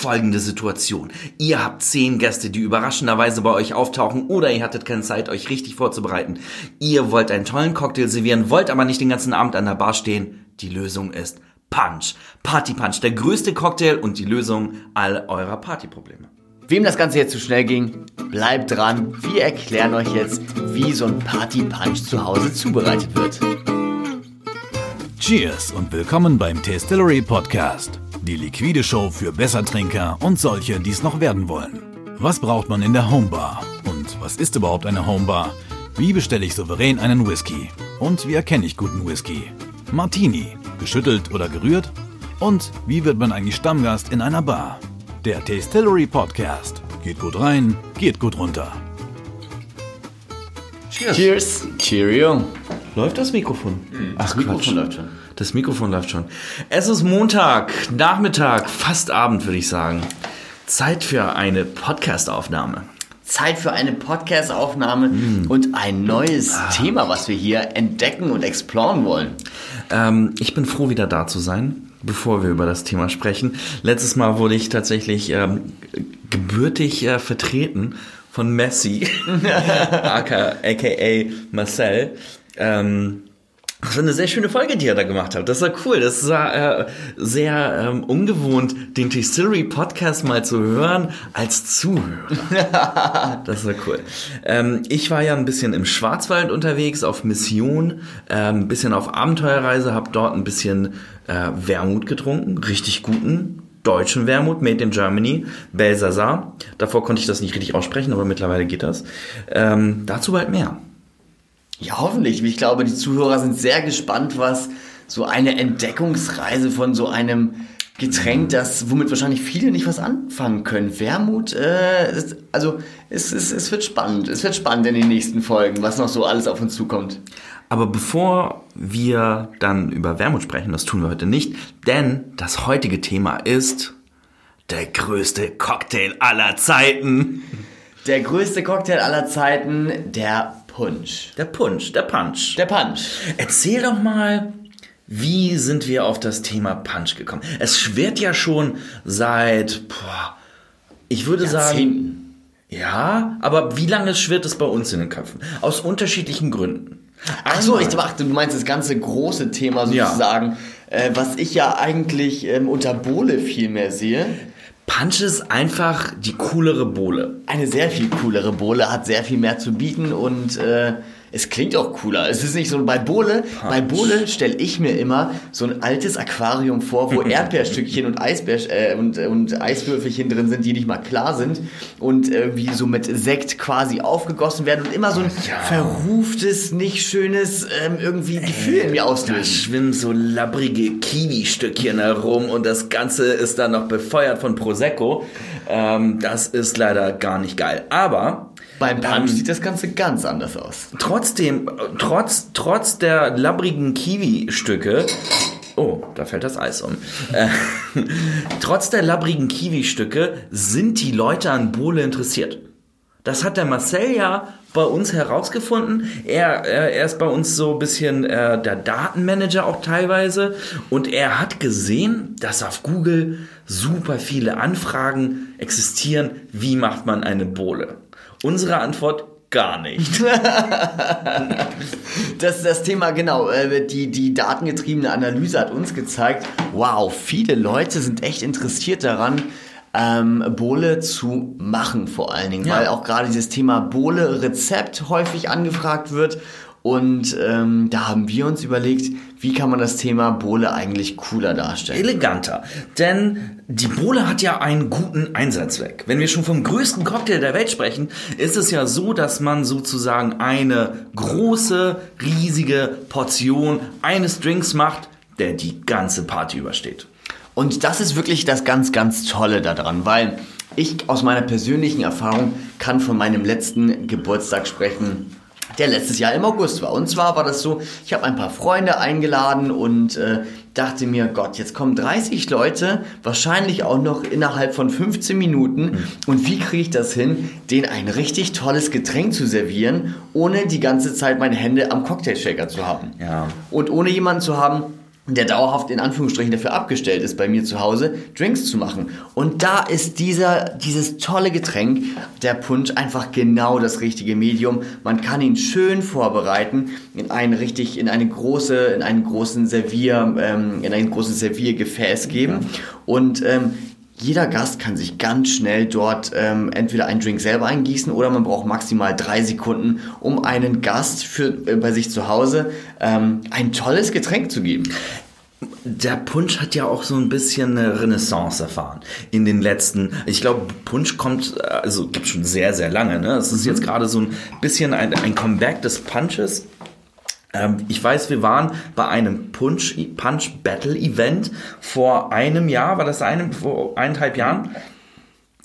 folgende Situation. Ihr habt zehn Gäste, die überraschenderweise bei euch auftauchen oder ihr hattet keine Zeit, euch richtig vorzubereiten. Ihr wollt einen tollen Cocktail servieren, wollt aber nicht den ganzen Abend an der Bar stehen. Die Lösung ist Punch. Party Punch, der größte Cocktail und die Lösung all eurer Partyprobleme. Wem das Ganze jetzt zu schnell ging, bleibt dran. Wir erklären euch jetzt, wie so ein Party Punch zu Hause zubereitet wird. Cheers und willkommen beim Tastillery Podcast. Die liquide Show für Bessertrinker und solche, die es noch werden wollen. Was braucht man in der Homebar? Und was ist überhaupt eine Homebar? Wie bestelle ich souverän einen Whisky? Und wie erkenne ich guten Whisky? Martini, geschüttelt oder gerührt? Und wie wird man eigentlich Stammgast in einer Bar? Der Tastillery Podcast. Geht gut rein, geht gut runter. Cheers. Cheers. Cheerio. Läuft das Mikrofon? Ach, Das Mikrofon Quatsch. läuft schon. Das Mikrofon läuft schon. Es ist Montag, Nachmittag, fast Abend, würde ich sagen. Zeit für eine Podcast-Aufnahme. Zeit für eine Podcast-Aufnahme und ein neues Thema, was wir hier entdecken und exploren wollen. Ähm, ich bin froh, wieder da zu sein, bevor wir über das Thema sprechen. Letztes Mal wurde ich tatsächlich ähm, gebürtig äh, vertreten von Messi, aka, aka Marcel. Ähm, das war eine sehr schöne Folge, die er da gemacht hat. Das war cool. Das war äh, sehr ähm, ungewohnt, den Distillery Podcast mal zu hören als Zuhörer. das war cool. Ähm, ich war ja ein bisschen im Schwarzwald unterwegs, auf Mission, ähm, ein bisschen auf Abenteuerreise, habe dort ein bisschen äh, Wermut getrunken, richtig guten deutschen Wermut, made in Germany, Belsasar. Davor konnte ich das nicht richtig aussprechen, aber mittlerweile geht das. Ähm, dazu bald mehr. Ja, hoffentlich. Ich glaube, die Zuhörer sind sehr gespannt, was so eine Entdeckungsreise von so einem Getränk, das womit wahrscheinlich viele nicht was anfangen können. Wermut, äh, ist, also es, es, es wird spannend. Es wird spannend in den nächsten Folgen, was noch so alles auf uns zukommt. Aber bevor wir dann über Wermut sprechen, das tun wir heute nicht, denn das heutige Thema ist der größte Cocktail aller Zeiten. Der größte Cocktail aller Zeiten, der Punsch. Der Punch, der Punch. Der Punch. Erzähl doch mal, wie sind wir auf das Thema Punch gekommen? Es schwirrt ja schon seit, boah, ich würde sagen, ja, aber wie lange schwirrt es bei uns in den Köpfen? Aus unterschiedlichen Gründen. Ach so, ich dachte, du meinst das ganze große Thema Ja. sozusagen, äh, was ich ja eigentlich ähm, unter Bohle viel mehr sehe. Punch ist einfach die coolere Bohle. Eine sehr viel coolere Bohle, hat sehr viel mehr zu bieten und äh, es klingt auch cooler. Es ist nicht so bei Bohle. Bei Bohle stelle ich mir immer so ein altes Aquarium vor, wo Erdbeerstückchen und, Eisbär, äh, und, und Eiswürfelchen drin sind, die nicht mal klar sind und irgendwie so mit Sekt quasi aufgegossen werden und immer so ein Ja. verruftes, nicht schönes ähm, irgendwie Gefühl in mir Da auslösen. schwimmen so labbrige Kiwi-Stückchen herum und das Ganze ist dann noch befeuert von Prosecco. Ähm, das ist leider gar nicht geil. Aber Beim Punch Ähm, sieht das Ganze ganz anders aus. trotzdem, trotz, trotz der labbrigen Kiwi-Stücke, oh, da fällt das Eis um. Äh, trotz der labbrigen Kiwi-Stücke sind die Leute an Bohle interessiert. Das hat der Marcel ja bei uns herausgefunden. Er, er, er ist bei uns so ein bisschen äh, der Datenmanager auch teilweise. Und er hat gesehen, dass auf Google super viele Anfragen existieren. Wie macht man eine Bohle? Unsere Antwort gar nicht. Das, das Thema, genau, äh, die, die datengetriebene Analyse hat uns gezeigt, wow, viele Leute sind echt interessiert daran, ähm, Bohle zu machen vor allen Dingen, Ja. weil auch gerade dieses Thema Bohle-Rezept häufig angefragt wird. Und ähm, da haben wir uns überlegt, wie kann man das Thema Bohle eigentlich cooler darstellen. eleganter. Denn die Bohle hat ja einen guten Einsatzzweck. Wenn wir schon vom größten Cocktail der Welt sprechen, ist es ja so, dass man sozusagen eine große, riesige Portion eines Drinks macht, der die ganze Party übersteht. Und das ist wirklich das ganz, ganz Tolle daran, weil ich aus meiner persönlichen Erfahrung kann von meinem letzten Geburtstag sprechen, der letztes Jahr im August war. Und zwar war das so, ich habe ein paar Freunde eingeladen und äh, dachte mir, Gott, jetzt kommen 30 Leute, wahrscheinlich auch noch innerhalb von 15 Minuten. Und wie kriege ich das hin, denen ein richtig tolles Getränk zu servieren, ohne die ganze Zeit meine Hände am Cocktailshaker zu haben? Ja. Und ohne jemanden zu haben, der dauerhaft in Anführungsstrichen dafür abgestellt ist, bei mir zu Hause Drinks zu machen. Und da ist dieser, dieses tolle Getränk, der Punsch, einfach genau das richtige Medium. Man kann ihn schön vorbereiten in ein richtig, in eine große, in einen großen Servier, ähm, in ein großes Serviergefäß geben. Und ähm, jeder Gast kann sich ganz schnell dort ähm, entweder einen Drink selber eingießen oder man braucht maximal drei Sekunden, um einen Gast für, äh, bei sich zu Hause ähm, ein tolles Getränk zu geben. Der Punsch hat ja auch so ein bisschen eine Renaissance erfahren in den letzten. Ich glaube, Punsch kommt, also gibt schon sehr, sehr lange. Ne? Es ist jetzt gerade so ein bisschen ein, ein Comeback des Punches. Ähm, ich weiß, wir waren bei einem Punch, Punch Battle Event vor einem Jahr, war das einem, vor eineinhalb Jahren?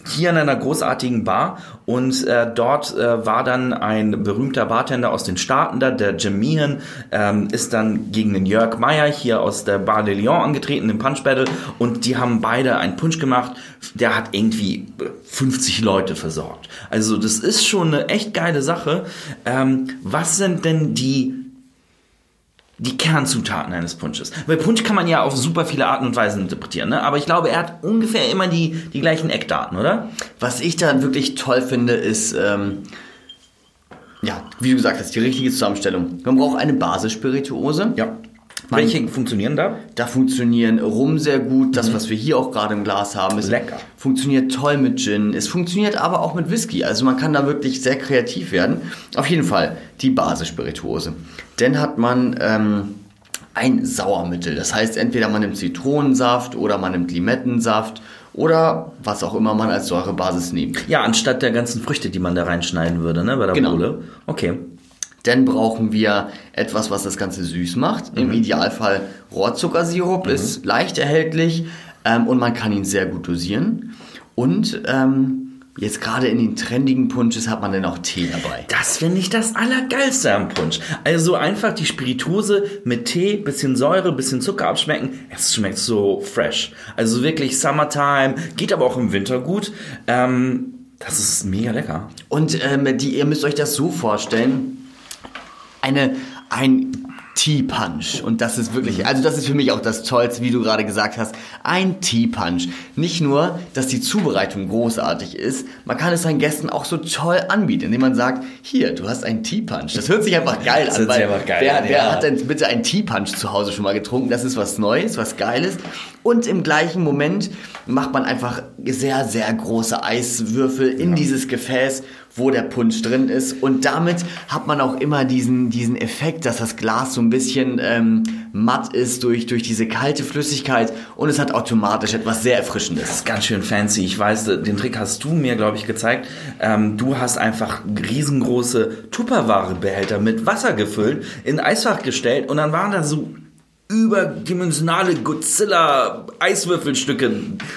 hier in einer großartigen Bar und äh, dort äh, war dann ein berühmter Bartender aus den Staaten da, der Jim Meehan, ähm, ist dann gegen den Jörg Meyer hier aus der Bar de Lyon angetreten im Punch Battle und die haben beide einen Punch gemacht, der hat irgendwie 50 Leute versorgt. Also das ist schon eine echt geile Sache. Ähm, was sind denn die die Kernzutaten eines Punsches. Weil Punsch kann man ja auf super viele Arten und Weisen interpretieren, ne? aber ich glaube, er hat ungefähr immer die, die gleichen Eckdaten, oder? Was ich da wirklich toll finde, ist, ähm, ja, wie du gesagt hast, die richtige Zusammenstellung. Man braucht eine Basisspirituose. Ja. Welche funktionieren da? Da funktionieren Rum sehr gut. Das, mhm. was wir hier auch gerade im Glas haben, ist lecker. Funktioniert toll mit Gin. Es funktioniert aber auch mit Whisky. Also man kann da wirklich sehr kreativ werden. Auf jeden Fall die Basisspirituose. Dann hat man ähm, ein Sauermittel. Das heißt, entweder man nimmt Zitronensaft oder man nimmt Limettensaft oder was auch immer man als Säurebasis nimmt. Ja, anstatt der ganzen Früchte, die man da reinschneiden würde, ne, bei der genau. Bohle. Okay. Dann brauchen wir etwas, was das Ganze süß macht. Mhm. Im Idealfall Rohrzuckersirup, mhm. ist leicht erhältlich ähm, und man kann ihn sehr gut dosieren. Und ähm, jetzt gerade in den trendigen Punches hat man dann auch Tee dabei. Das finde ich das Allergeilste am Punsch. Also einfach die Spirituose mit Tee, bisschen Säure, bisschen Zucker abschmecken. Es schmeckt so fresh. Also wirklich Summertime, geht aber auch im Winter gut. Ähm, das ist mega lecker. Und ähm, die, ihr müsst euch das so vorstellen, eine, ein Tea-Punch. Und das ist wirklich, also das ist für mich auch das Tollste, wie du gerade gesagt hast. Ein Tea-Punch. Nicht nur, dass die Zubereitung großartig ist, man kann es seinen Gästen auch so toll anbieten, indem man sagt, hier, du hast einen Tea-Punch. Das hört sich einfach geil das an. Einfach geil wer, an, wer ja. hat denn bitte einen Tea-Punch zu Hause schon mal getrunken? Das ist was Neues, was Geiles. Und im gleichen Moment macht man einfach sehr, sehr große Eiswürfel in ja. dieses Gefäß wo der Punsch drin ist. Und damit hat man auch immer diesen, diesen Effekt, dass das Glas so ein bisschen ähm, matt ist durch, durch diese kalte Flüssigkeit und es hat automatisch etwas sehr Erfrischendes. Das ist ganz schön fancy. Ich weiß, den Trick hast du mir, glaube ich, gezeigt. Ähm, du hast einfach riesengroße Tupperware-Behälter mit Wasser gefüllt, in Eisfach gestellt und dann waren da so überdimensionale Godzilla-Eiswürfelstücke,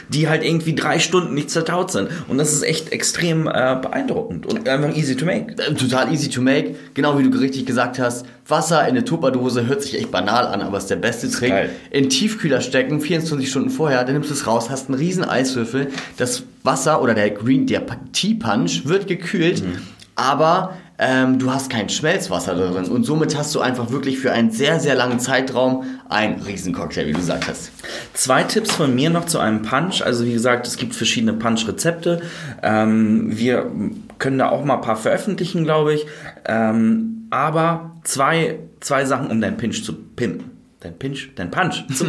die halt irgendwie drei Stunden nicht zertaut sind. Und das ist echt extrem äh, beeindruckend und einfach easy to make. Äh, total easy to make. Genau wie du richtig gesagt hast. Wasser in eine Tupperdose hört sich echt banal an, aber ist der beste Trick. Geil. In Tiefkühler stecken, 24 Stunden vorher, dann nimmst du es raus, hast einen riesen Eiswürfel. Das Wasser oder der Green, der Tea Punch wird gekühlt, mhm. aber ähm, du hast kein Schmelzwasser drin und somit hast du einfach wirklich für einen sehr, sehr langen Zeitraum einen Riesencocktail, wie du gesagt hast. Zwei Tipps von mir noch zu einem Punch. Also wie gesagt, es gibt verschiedene Punch-Rezepte. Ähm, wir können da auch mal ein paar veröffentlichen, glaube ich. Ähm, aber zwei, zwei Sachen, um deinen Pinch zu pimpen dein Pinch, dein Punch zum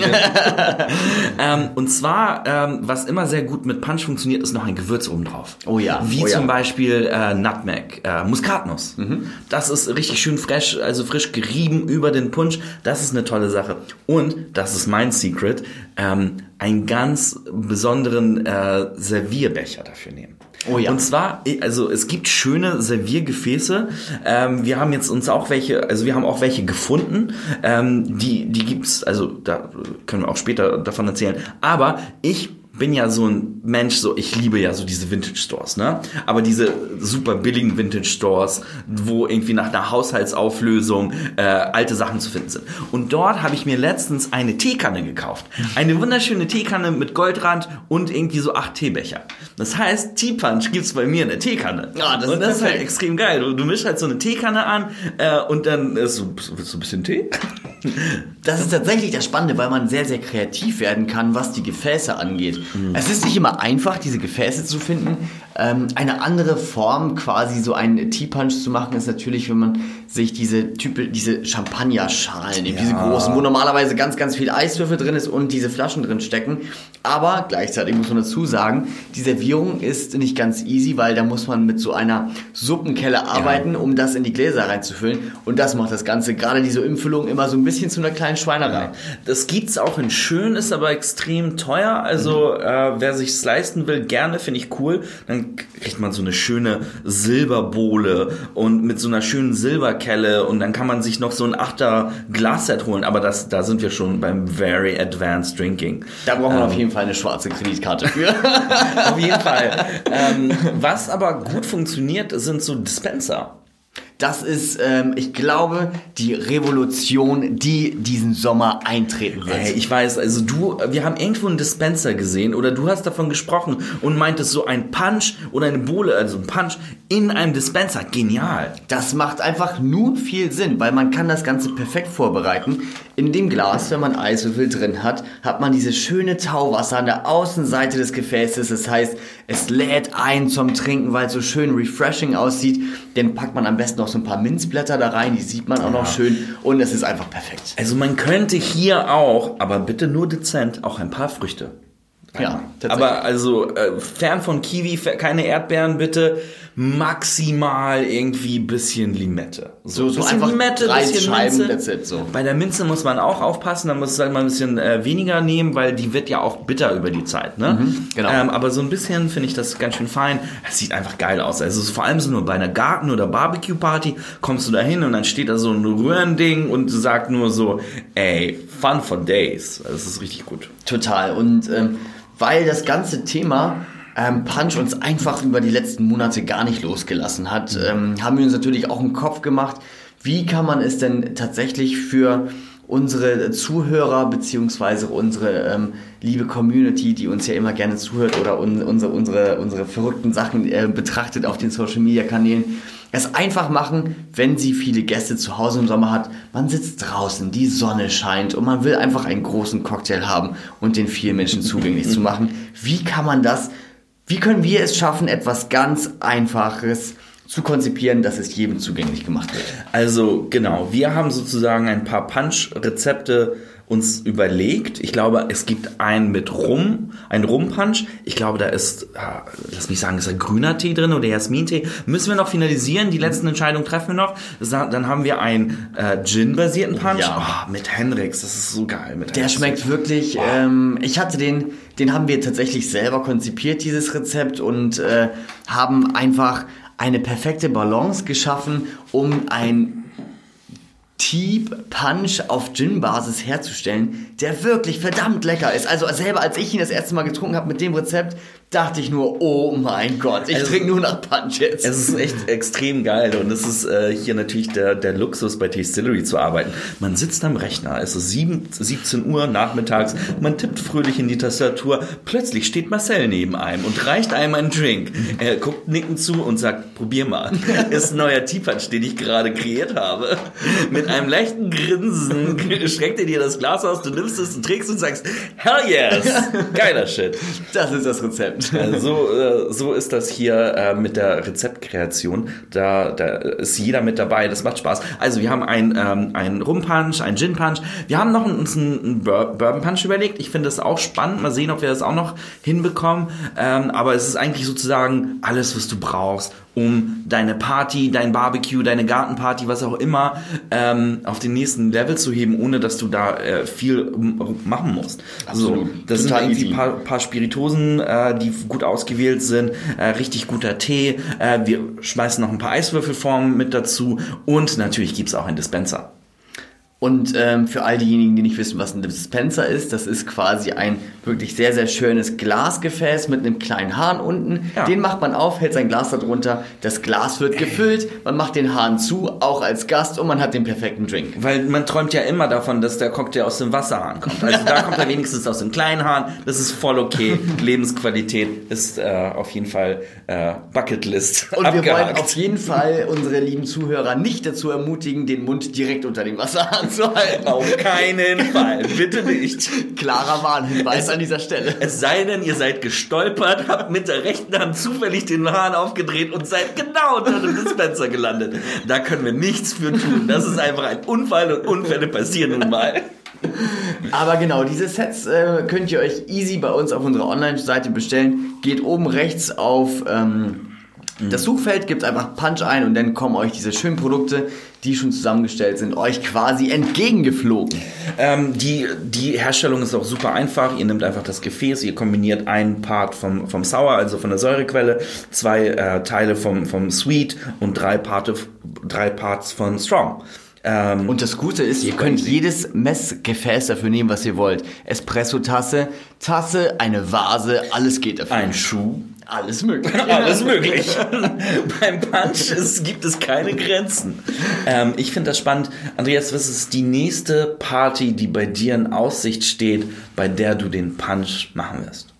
ähm, Und zwar, ähm, was immer sehr gut mit Punch funktioniert, ist noch ein Gewürz oben drauf. Oh ja. Wie oh zum ja. Beispiel äh, Nutmeg, äh, Muskatnuss. Mhm. Das ist richtig schön fresh, also frisch gerieben über den Punch. Das ist eine tolle Sache. Und, das ist mein Secret, ähm, einen ganz besonderen äh, Servierbecher dafür nehmen. Oh ja. Und zwar, also es gibt schöne Serviergefäße. Ähm, wir haben jetzt uns auch welche, also wir haben auch welche gefunden. Ähm, die, die gibt's, also da können wir auch später davon erzählen. Aber ich bin ja so ein Mensch, so ich liebe ja so diese Vintage Stores, ne? Aber diese super billigen Vintage Stores, wo irgendwie nach einer Haushaltsauflösung äh, alte Sachen zu finden sind. Und dort habe ich mir letztens eine Teekanne gekauft. Eine wunderschöne Teekanne mit Goldrand und irgendwie so acht Teebecher. Das heißt, Tea Punch gibt's bei mir in der Teekanne. Ja, das und ist das ist halt extrem geil. Du, du mischst halt so eine Teekanne an äh, und dann ist so, willst du ein bisschen Tee? Das ist tatsächlich das Spannende, weil man sehr, sehr kreativ werden kann, was die Gefäße angeht. Es ist nicht immer einfach, diese Gefäße zu finden. Ähm, eine andere Form, quasi so einen Tea Punch zu machen, ist natürlich, wenn man sich diese Type, diese Champagnerschalen nimmt, diese großen, wo normalerweise ganz, ganz viel Eiswürfel drin ist und diese Flaschen drin stecken. Aber gleichzeitig muss man dazu sagen, die Servierung ist nicht ganz easy, weil da muss man mit so einer Suppenkelle arbeiten, um das in die Gläser reinzufüllen. Und das macht das Ganze, gerade diese Umfüllung, immer so ein bisschen zu einer kleinen Schweinerei. Das gibt's auch in schön, ist aber extrem teuer. Also äh, wer sich's leisten will, gerne, finde ich cool. Dann kriegt man so eine schöne Silberbohle und mit so einer schönen Silberkelle und dann kann man sich noch so ein Achter Glasset holen. Aber das, da sind wir schon beim very advanced drinking. Da braucht man auf jeden Fall eine schwarze Kreditkarte für. Auf jeden Fall. ähm, was aber gut funktioniert, sind so Dispenser. Das ist, ähm, ich glaube, die Revolution, die diesen Sommer eintreten wird. Ey, ich weiß, also du, wir haben irgendwo einen Dispenser gesehen oder du hast davon gesprochen und meintest so ein Punch oder eine Bohle, also ein Punch in einem Dispenser. Genial. Das macht einfach nun viel Sinn, weil man kann das Ganze perfekt vorbereiten. In dem Glas, wenn man Eiswürfel drin hat, hat man dieses schöne Tauwasser an der Außenseite des Gefäßes. Das heißt, es lädt ein zum Trinken, weil es so schön refreshing aussieht. Dann packt man am besten noch so ein paar Minzblätter da rein, die sieht man auch noch schön und es ist einfach perfekt. Also man könnte hier auch, aber bitte nur dezent, auch ein paar Früchte. Ja, tatsächlich. Aber also äh, fern von Kiwi, keine Erdbeeren bitte, maximal irgendwie bisschen Limette. So- so bisschen einfach Limette, drei bisschen Scheiben, Minze. that's it, so. Bei der Minze muss man auch aufpassen, da muss man mal ein bisschen äh, weniger nehmen, weil die wird ja auch bitter über die Zeit. Ne? genau. Ähm, aber so ein bisschen finde ich das ganz schön fein. Es sieht einfach geil aus. Also vor allem so nur bei einer Garten- oder Barbecue-Party kommst du da hin und dann steht da so ein Röhrending und sagt nur so, ey, fun for days. Also Das ist richtig gut. Total. Und ähm, weil das ganze Thema ähm, Punch uns einfach über die letzten Monate gar nicht losgelassen hat, ähm, haben wir uns natürlich auch im Kopf gemacht, wie kann man es denn tatsächlich für unsere Zuhörer beziehungsweise unsere ähm, liebe Community, die uns ja immer gerne zuhört oder un unsere, unsere, unsere verrückten Sachen äh, betrachtet auf den Social Media Kanälen, es einfach machen, wenn sie viele Gäste zu Hause im Sommer hat. Man sitzt draußen, die Sonne scheint und man will einfach einen großen Cocktail haben und den vielen Menschen zugänglich zu machen. Wie kann man das, wie können wir es schaffen, etwas ganz Einfaches zu konzipieren, dass es jedem zugänglich gemacht wird? Also genau, wir haben sozusagen ein paar Punch-Rezepte uns überlegt. Ich glaube, es gibt einen mit Rum, ein Rum-Punch. Ich glaube, da ist, ah, lass mich sagen, ist da grüner Tee drin oder Jasmintee. Müssen wir noch finalisieren. Die letzten Entscheidungen treffen wir noch. Dann haben wir einen äh, Gin-basierten Punch. Ja. Oh, mit Hendrix, das ist so geil. Mit Der schmeckt wirklich. Ähm, ich hatte den, den haben wir tatsächlich selber konzipiert, dieses Rezept, und äh, haben einfach eine perfekte Balance geschaffen, um ein Teep Punch auf Gin-Basis herzustellen, der wirklich verdammt lecker ist. Also selber als ich ihn das erste Mal getrunken habe mit dem Rezept, dachte ich nur, oh mein Gott, ich Also- trinke nur nach Punch jetzt. Es ist echt extrem geil und es ist äh, hier natürlich der, der Luxus bei Tastillery zu arbeiten. Man sitzt am Rechner, es ist 7, 17 Uhr nachmittags, man tippt fröhlich in die Tastatur, plötzlich steht Marcel neben einem und reicht einem einen Drink. Er guckt nickend zu und sagt, probier mal. Ist ein neuer Teapot, den ich gerade kreiert habe. Mit einem leichten Grinsen streckt er dir das Glas aus, du nimmst es und trägst und sagst, hell yes! Geiler Shit. Das ist das Rezept. Äh, So, äh, so ist das hier äh, mit der Rezeptkreation. Da, da ist jeder mit dabei. Das macht Spaß. Also wir haben einen, ähm, einen Rum-Punch, einen Gin-Punch. Wir haben noch uns einen, Bourbon-Punch überlegt. Ich finde das auch spannend. Mal sehen, ob wir das auch noch hinbekommen. Ähm, aber es ist eigentlich sozusagen alles, was du brauchst, um deine Party, dein Barbecue, deine Gartenparty, was auch immer, ähm, auf den nächsten Level zu heben, ohne dass du da äh, viel machen musst. Also, Absolut. das Total sind irgendwie easy. paar, paar Spiritosen, äh, die gut ausgewählt sind, äh, richtig guter Tee. Äh, wir schmeißen noch ein paar Eiswürfelformen mit dazu und natürlich gibt's auch einen Dispenser. Und ähm, für all diejenigen, die nicht wissen, was ein Dispenser ist, das ist quasi ein wirklich sehr, sehr schönes Glasgefäß mit einem kleinen Hahn unten. Ja. Den macht man auf, hält sein Glas darunter, das Glas wird gefüllt, man macht den Hahn zu, auch als Gast und man hat den perfekten Drink. Weil man träumt ja immer davon, dass der Cocktail aus dem Wasserhahn kommt. Also da kommt er wenigstens aus dem kleinen Hahn. Das ist voll okay. Lebensqualität ist äh, auf jeden Fall äh, Bucketlist. Und wir wollen abgehakt. auf jeden Fall unsere lieben Zuhörer nicht dazu ermutigen, den Mund direkt unter dem Wasserhahn zu halten. Auf keinen Fall. Bitte nicht. Klarer Warnhinweis an dieser Stelle. Es sei denn, ihr seid gestolpert, habt mit der rechten Hand zufällig den Hahn aufgedreht und seid genau unter dem Dispenser gelandet. Da können wir nichts für tun. Das ist einfach ein Unfall und Unfälle passieren nun mal. Aber genau, diese Sets äh, könnt ihr euch easy bei uns auf unserer Online-Seite bestellen. Geht oben rechts auf ähm, das Suchfeld, gebt einfach Punch ein und dann kommen euch diese schönen Produkte, die schon zusammengestellt sind, euch quasi entgegengeflogen. Ähm, die, die Herstellung ist auch super einfach. Ihr nehmt einfach das Gefäß, ihr kombiniert einen Part vom, vom Sour, also von der Säurequelle, zwei äh, Teile vom, vom Sweet und drei, Parte, drei Parts von Strong. Ähm, Und das Gute ist, ihr könnt jedes Messgefäß dafür nehmen, was ihr wollt. Espresso-Tasse, Tasse, eine Vase, alles geht dafür. ein Schuh. Alles möglich. Alles möglich. Beim Punch ist, gibt es keine Grenzen. Ähm, ich finde das spannend. Andreas, was ist die nächste Party, die bei dir in Aussicht steht, bei der du den Punch machen wirst?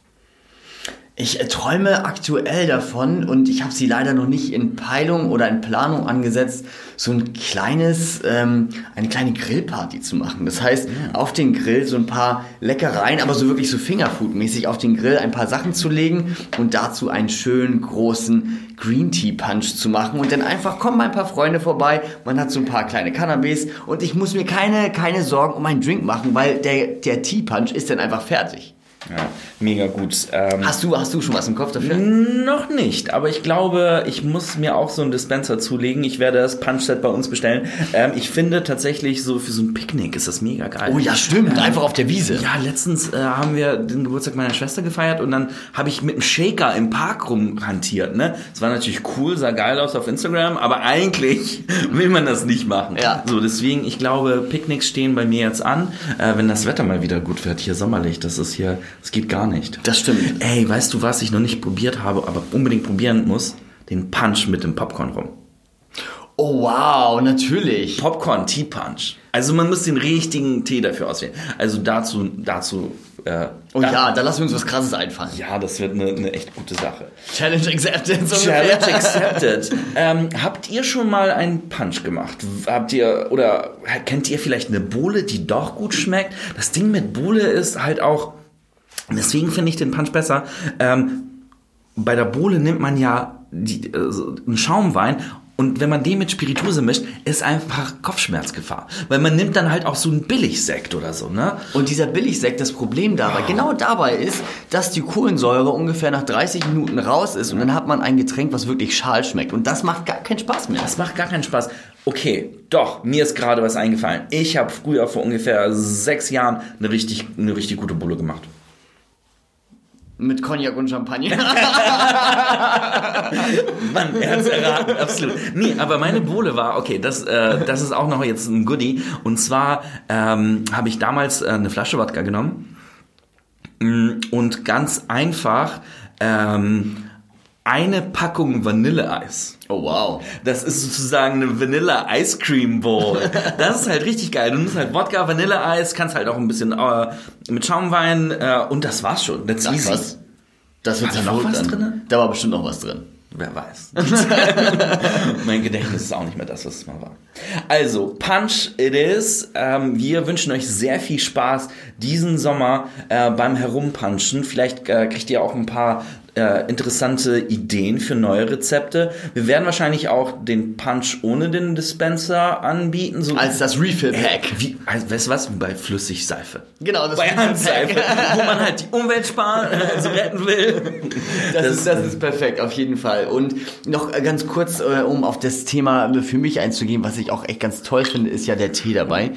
Ich äh, träume aktuell davon und ich habe sie leider noch nicht in Peilung oder in Planung angesetzt, so ein kleines, ähm, eine kleine Grillparty zu machen. Das heißt, auf den Grill so ein paar Leckereien, aber so wirklich so Fingerfood-mäßig auf den Grill ein paar Sachen zu legen und dazu einen schönen großen Green Tea Punch zu machen und dann einfach kommen ein paar Freunde vorbei, man hat so ein paar kleine Cannabis und ich muss mir keine, keine Sorgen um einen Drink machen, weil der, der Tea Punch ist dann einfach fertig. Ja, mega gut. Ähm, Hast du, hast du schon was im Kopf dafür? Noch nicht, aber ich glaube, ich muss mir auch so einen Dispenser zulegen. Ich werde das Punch-Set bei uns bestellen. Ähm, ich finde tatsächlich so für so ein Picknick ist das mega geil. Oh ja, stimmt, einfach auf der Wiese. Ja, letztens äh, haben wir den Geburtstag meiner Schwester gefeiert und dann habe ich mit einem Shaker im Park rumhantiert. Ne, es war natürlich cool, sah geil aus auf Instagram, aber eigentlich will man das nicht machen. Ja. So deswegen, ich glaube, Picknicks stehen bei mir jetzt an, äh, wenn das Wetter mal wieder gut wird hier sommerlich. Das ist hier, das geht gar nicht. Das stimmt. Ey, weißt du, was ich noch nicht probiert habe, aber unbedingt probieren muss? Den Punch mit dem Popcorn rum. Oh wow, natürlich. Popcorn Tea Punch. Also man muss den richtigen Tee dafür auswählen. Also dazu, dazu. Äh, Oh da- ja, da lassen wir uns was krasses einfallen. Ja, das wird eine, eine echt gute Sache. Challenge accepted. So Challenge accepted. ähm, habt ihr schon mal einen Punch gemacht? Habt ihr oder kennt ihr vielleicht eine Bohle, die doch gut schmeckt? Das Ding mit Bohle ist halt auch. Deswegen finde ich den Punch besser. Ähm, bei der Bohle nimmt man ja die, äh, einen Schaumwein und wenn man den mit Spirituose mischt, ist einfach Kopfschmerzgefahr. Weil man nimmt dann halt auch so einen Billigsekt oder so, ne? Und dieser Billigsekt, das Problem dabei, genau dabei ist, dass die Kohlensäure ungefähr nach 30 Minuten raus ist und dann hat man ein Getränk, was wirklich schal schmeckt. Und das macht gar keinen Spaß mehr. Das macht gar keinen Spaß. Okay, doch, mir ist gerade was eingefallen. Ich habe früher vor ungefähr sechs Jahren eine richtig, eine richtig gute Bulle gemacht. Mit Cognac und Champagner. Mann, er hat's erraten, absolut. Nee, aber meine Bohle war, okay, das, äh, das ist auch noch jetzt ein Goodie. Und zwar ähm, habe ich damals äh, eine Flasche Wodka genommen mm, und ganz einfach ähm, eine Packung Vanilleeis. Oh wow. Das ist sozusagen eine Vanilla Ice Cream Bowl. Das ist halt richtig geil. Du nimmst halt Wodka, Vanilleeis, kannst halt auch ein bisschen äh, mit Schaumwein äh, und das war's schon. That's Sag easy. was. Das wird War da noch was drinne? Da war bestimmt noch was drin. Wer weiß. mein Gedächtnis ist auch nicht mehr das, was es mal war. Also, Punch it is. Ähm, wir wünschen euch sehr viel Spaß diesen Sommer äh, beim Herumpunchen. Vielleicht äh, kriegt ihr auch ein paar äh, interessante Ideen für neue Rezepte. Wir werden wahrscheinlich auch den Punch ohne den Dispenser anbieten. So Als das Refill-Pack. wie, also, weißt du was? Wie bei Flüssigseife. Genau, das Bei. Handseife, wo man halt die Umwelt sparen, also retten will. Das, ist, das ist perfekt, auf jeden Fall. Und noch äh, ganz kurz, äh, um auf das Thema für mich einzugehen, was ich auch echt ganz toll finde, ist ja der Tee dabei.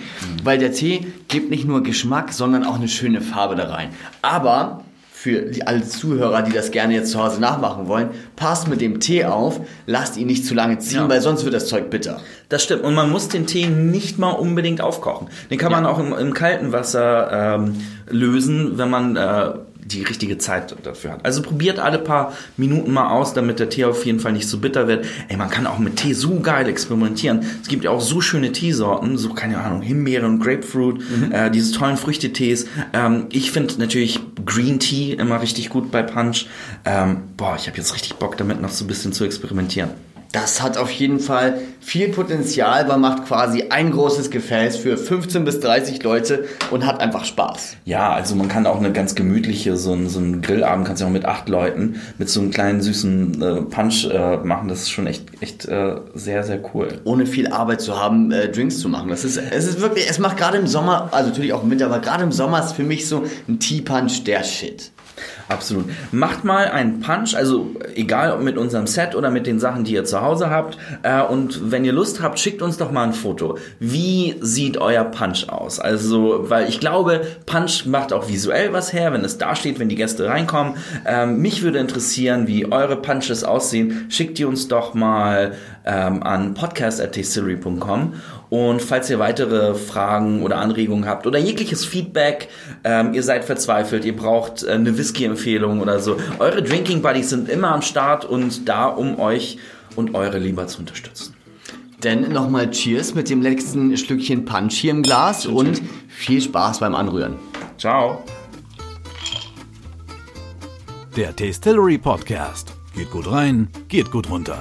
Weil der Tee gibt nicht nur Geschmack, sondern auch eine schöne Farbe da rein. Aber für die, alle Zuhörer, die das gerne jetzt zu Hause nachmachen wollen, passt mit dem Tee auf, lasst ihn nicht zu lange ziehen, Ja. weil sonst wird das Zeug bitter. Das stimmt. Und man muss den Tee nicht mal unbedingt aufkochen. Den kann man auch im, im kalten Wasser ähm, lösen, wenn man äh, die richtige Zeit dafür hat. Also probiert alle paar Minuten mal aus, damit der Tee auf jeden Fall nicht so bitter wird. Ey, man kann auch mit Tee so geil experimentieren. Es gibt ja auch so schöne Teesorten, so keine Ahnung, Himbeere und Grapefruit, äh, diese tollen Früchtetees. Ähm, ich finde natürlich Green Tea immer richtig gut bei Punch. Ähm, boah, ich habe jetzt richtig Bock damit noch so ein bisschen zu experimentieren. Das hat auf jeden Fall viel Potenzial, man macht quasi ein großes Gefäß für 15 bis 30 Leute und hat einfach Spaß. Ja, also man kann auch eine ganz gemütliche, so ein, so Grillabend kannst du auch mit acht Leuten mit so einem kleinen süßen äh, Punch äh, machen. Das ist schon echt, echt äh, sehr, sehr cool. Ohne viel Arbeit zu haben, äh, Drinks zu machen. Das ist, es ist wirklich, es macht gerade im Sommer, also natürlich auch im Winter, aber gerade im Sommer ist für mich so ein Tea Punch der Shit. Absolut. Macht mal einen Punch, also egal ob mit unserem Set oder mit den Sachen, die ihr zu Hause habt. Äh, und wenn ihr Lust habt, schickt uns doch mal ein Foto. Wie sieht euer Punch aus? Also, weil ich glaube, Punch macht auch visuell was her, wenn es da steht, wenn die Gäste reinkommen. Ähm, mich würde interessieren, wie eure Punches aussehen. Schickt die uns doch mal ähm, an podcast.tastillery.com. Und falls ihr weitere Fragen oder Anregungen habt oder jegliches Feedback, ähm, ihr seid verzweifelt, ihr braucht äh, eine Whisky-Empfehlung oder so, eure Drinking Buddies sind immer am Start und da, um euch und eure Lieber zu unterstützen. Denn nochmal Cheers mit dem letzten Schlückchen Punch hier im Glas und viel Spaß beim Anrühren. Ciao. Der Tastillery Podcast. Geht gut rein, geht gut runter.